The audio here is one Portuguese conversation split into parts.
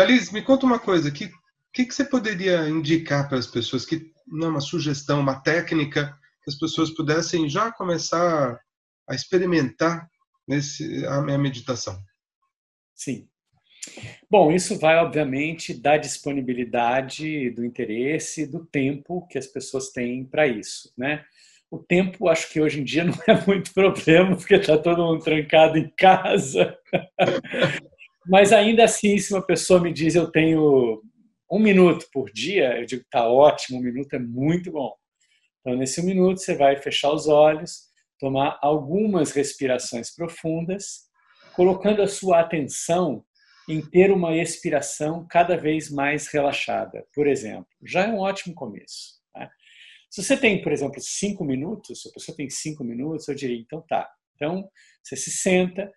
Caliz, me conta uma coisa, que que, que você poderia indicar para as pessoas que não uma sugestão, uma técnica que as pessoas pudessem já começar a experimentar nesse a minha meditação? Sim. Bom, isso vai obviamente da disponibilidade, do interesse, do tempo que as pessoas têm para isso, né? O tempo, acho que hoje em dia não é muito problema, porque está todo mundo trancado em casa. Mas ainda assim, se uma pessoa me diz eu tenho um minuto por dia, eu digo tá ótimo, um minuto é muito bom. Então, nesse um minuto, você vai fechar os olhos, tomar algumas respirações profundas, colocando a sua atenção em ter uma expiração cada vez mais relaxada. Por exemplo, já é um ótimo começo. Né? Se você tem, por exemplo, cinco minutos, se a pessoa tem cinco minutos, eu diria, então tá. Então, você se senta,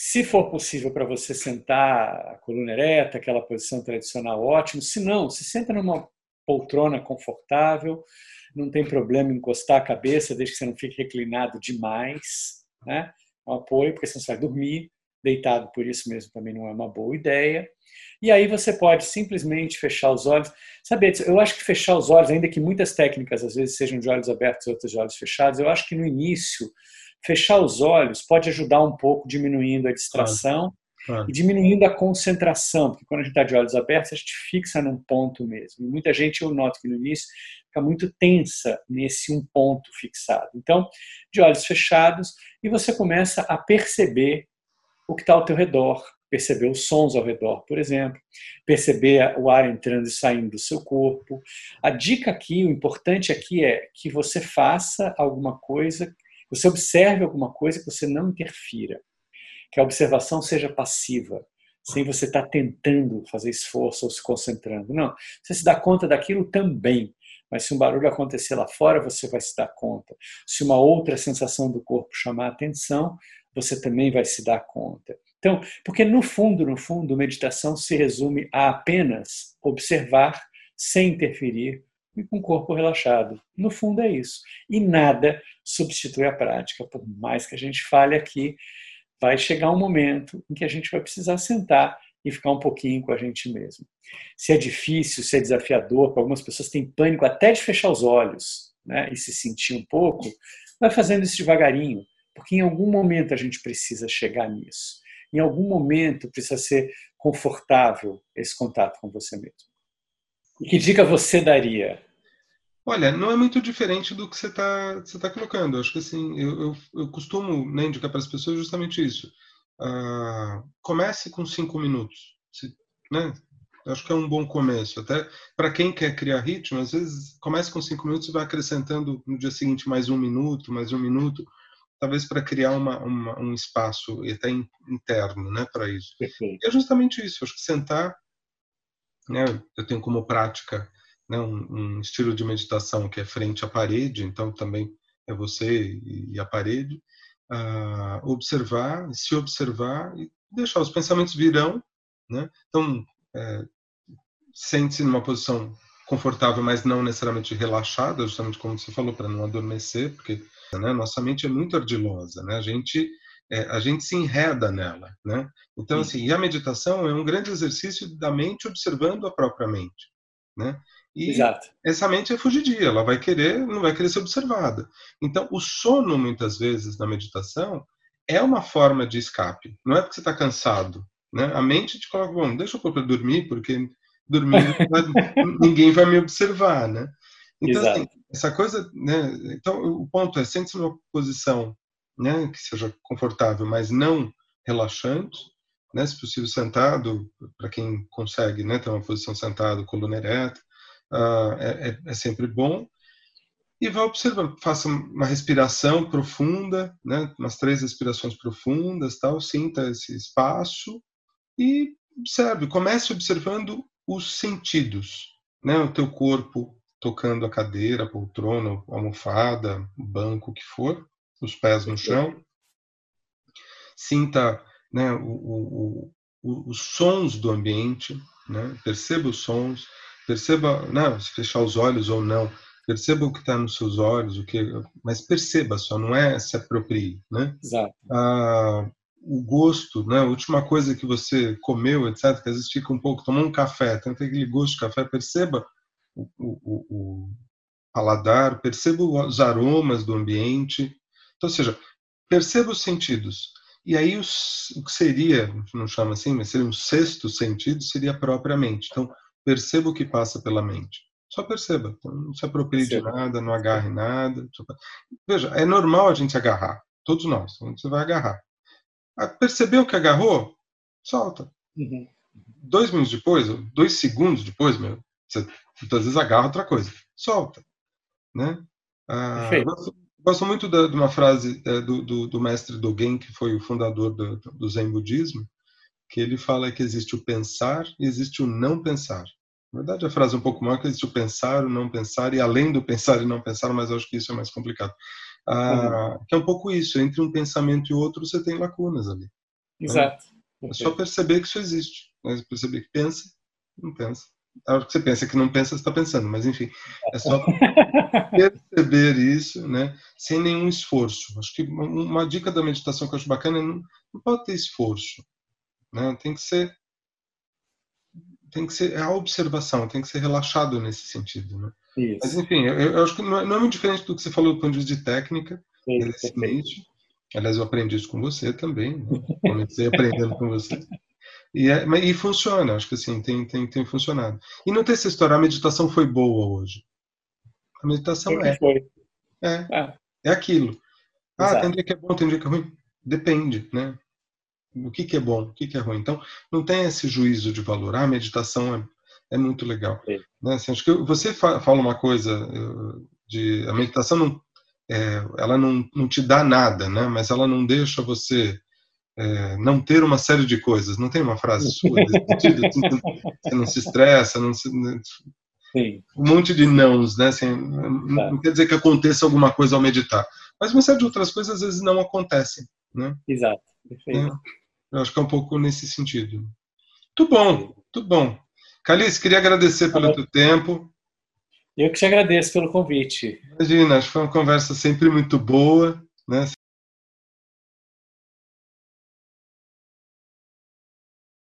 se for possível para você sentar a coluna ereta, aquela posição tradicional, ótimo. Se não, se senta numa poltrona confortável, não tem problema encostar a cabeça, desde que você não fique reclinado demais, né? Um apoio, porque senão você vai dormir. Deitado por isso mesmo também não é uma boa ideia. E aí você pode simplesmente fechar os olhos. Sabe, eu acho que fechar os olhos, ainda que muitas técnicas às vezes sejam de olhos abertos outras de olhos fechados, eu acho que no início fechar os olhos pode ajudar um pouco, diminuindo a distração claro, claro. e diminuindo a concentração, porque quando a gente está de olhos abertos, a gente fixa num ponto mesmo. E muita gente, eu noto que no início, fica muito tensa nesse um ponto fixado. Então, de olhos fechados, e você começa a perceber o que está ao teu redor, perceber os sons ao redor, por exemplo, perceber o ar entrando e saindo do seu corpo. A dica aqui, o importante aqui é que você faça alguma coisa você observe alguma coisa que você não interfira. Que a observação seja passiva, sem você estar tá tentando fazer esforço ou se concentrando. Não, você se dá conta daquilo também. Mas se um barulho acontecer lá fora, você vai se dar conta. Se uma outra sensação do corpo chamar atenção, você também vai se dar conta. Então, porque no fundo, no fundo, meditação se resume a apenas observar sem interferir e com o corpo relaxado. No fundo é isso. E nada substitui a prática. Por mais que a gente fale aqui, vai chegar um momento em que a gente vai precisar sentar e ficar um pouquinho com a gente mesmo. Se é difícil, se é desafiador, para algumas pessoas têm pânico até de fechar os olhos né, e se sentir um pouco, vai fazendo isso devagarinho, porque em algum momento a gente precisa chegar nisso. Em algum momento precisa ser confortável esse contato com você mesmo. E que dica você daria Olha, não é muito diferente do que você está você tá colocando. Acho que assim, eu, eu, eu costumo né, indicar para as pessoas justamente isso. Uh, comece com cinco minutos. Se, né? Acho que é um bom começo. Até para quem quer criar ritmo, às vezes comece com cinco minutos e vai acrescentando no dia seguinte mais um minuto, mais um minuto, talvez para criar uma, uma, um espaço até interno né, para isso. Perfeito. E é justamente isso. Acho que sentar, né, eu tenho como prática né, um, um, estilo de meditação que é frente à parede, então também é você e a parede, uh, observar, se observar e deixar os pensamentos virão, né? Então é, sente-se numa posição confortável, mas não necessariamente relaxada, justamente como você falou, para não adormecer, porque né, nossa mente é muito ardilosa, né? A gente é, a gente se enreda nela, né? Então assim, e a meditação é um grande exercício da mente observando a própria mente, né? E Exato. essa mente é fugidia, ela vai querer, não vai querer ser observada. Então, o sono, muitas vezes, na meditação, é uma forma de escape. Não é porque você está cansado. Né? A mente te coloca, bom, deixa eu pôr para dormir, porque dormindo ninguém vai me observar. Né? Então, assim, essa coisa. Né? Então, o ponto é, sente-se numa posição né, que seja confortável, mas não relaxante. Né, se possível sentado, para quem consegue né, ter uma posição sentado, coluna ereta, uh, é, é, sempre bom. E vá observando, faça uma respiração profunda, né, umas três respirações profundas, tal, sinta esse espaço e observe, comece observando os sentidos, né, o teu corpo tocando a cadeira, a poltrona, a almofada, o banco, o que for, os pés no chão. Sinta né, o, o, o, os sons do ambiente, né, perceba os sons, Perceba, não, né, se fechar os olhos ou não, perceba o que está nos seus olhos, o que, mas perceba só, não é se aproprie, né? Exato. Ah, o gosto, né? A última coisa que você comeu, etc., que às vezes fica um pouco, tomou um café, tem aquele gosto de café, perceba o, o, o paladar, perceba os aromas do ambiente. Então, ou seja, perceba os sentidos. E aí o que seria, não chama assim, mas seria um sexto sentido, seria a própria mente. Então, perceba o que passa pela mente. Só perceba. Então, não se aproprie de nada, não agarre nada. Veja, é normal a gente agarrar. Todos nós. Você vai agarrar. Ah, percebeu que agarrou? Solta. Uhum. Dois minutos depois, dois segundos depois, meu, você muitas vezes agarra outra coisa. Solta. Né? Ah, gosto, gosto, muito da, de uma frase é, do, do, do, mestre Dogen, que foi o fundador do, do Zen Budismo, que ele fala que existe o pensar e existe o não pensar. Na verdade, a frase é um pouco maior, que existe o pensar, o não pensar, e além do pensar e não pensar, mas acho que isso é mais complicado. Ah, uhum. Que é um pouco isso, entre um pensamento e outro você tem lacunas ali. Né? Exato. Né? É só perceber que isso existe. Né? Perceber que pensa, não pensa. A hora que você pensa que não pensa, você está pensando, mas enfim, é só perceber isso, né, sem nenhum esforço. Acho que uma dica da meditação que eu acho bacana é não, não pode ter esforço, né, tem que ser tem que ser a observação, tem que ser relaxado nesse sentido, né? Isso. Mas enfim, eu, eu acho que não é, não é, muito diferente do que você falou do ponto de vista de técnica, excelente. Aliás, eu aprendi isso com você também, né? comecei aprendendo com você. E, é, e funciona, acho que assim, tem, tem, tem funcionado. E não tem essa história, a meditação foi boa hoje. A meditação é. Foi. É, é, é aquilo. Ah, Exato. tem dia que é bom, tem dia que é ruim. Depende, né? O que, que é bom, o que, que é ruim. Então, não tem esse juízo de valor. Ah, a meditação é, é muito legal. É. Né? Assim, acho que você fala uma coisa de a meditação não, é, ela não, não te dá nada, né? Mas ela não deixa você é, não ter uma série de coisas. Não tem uma frase sua sentido? Você não se estressa, não se, né, Sim. um monte de nãos, né? Assim, não, tá. quer dizer que aconteça alguma coisa ao meditar, mas uma série de outras coisas às vezes não acontecem, né? Exato. Perfeito. É, eu acho que é um pouco nesse sentido. Muito bom, muito bom. Calice, queria agradecer pelo teu tempo. Eu que te agradeço pelo convite. Imagina, acho que foi uma conversa sempre muito boa, né?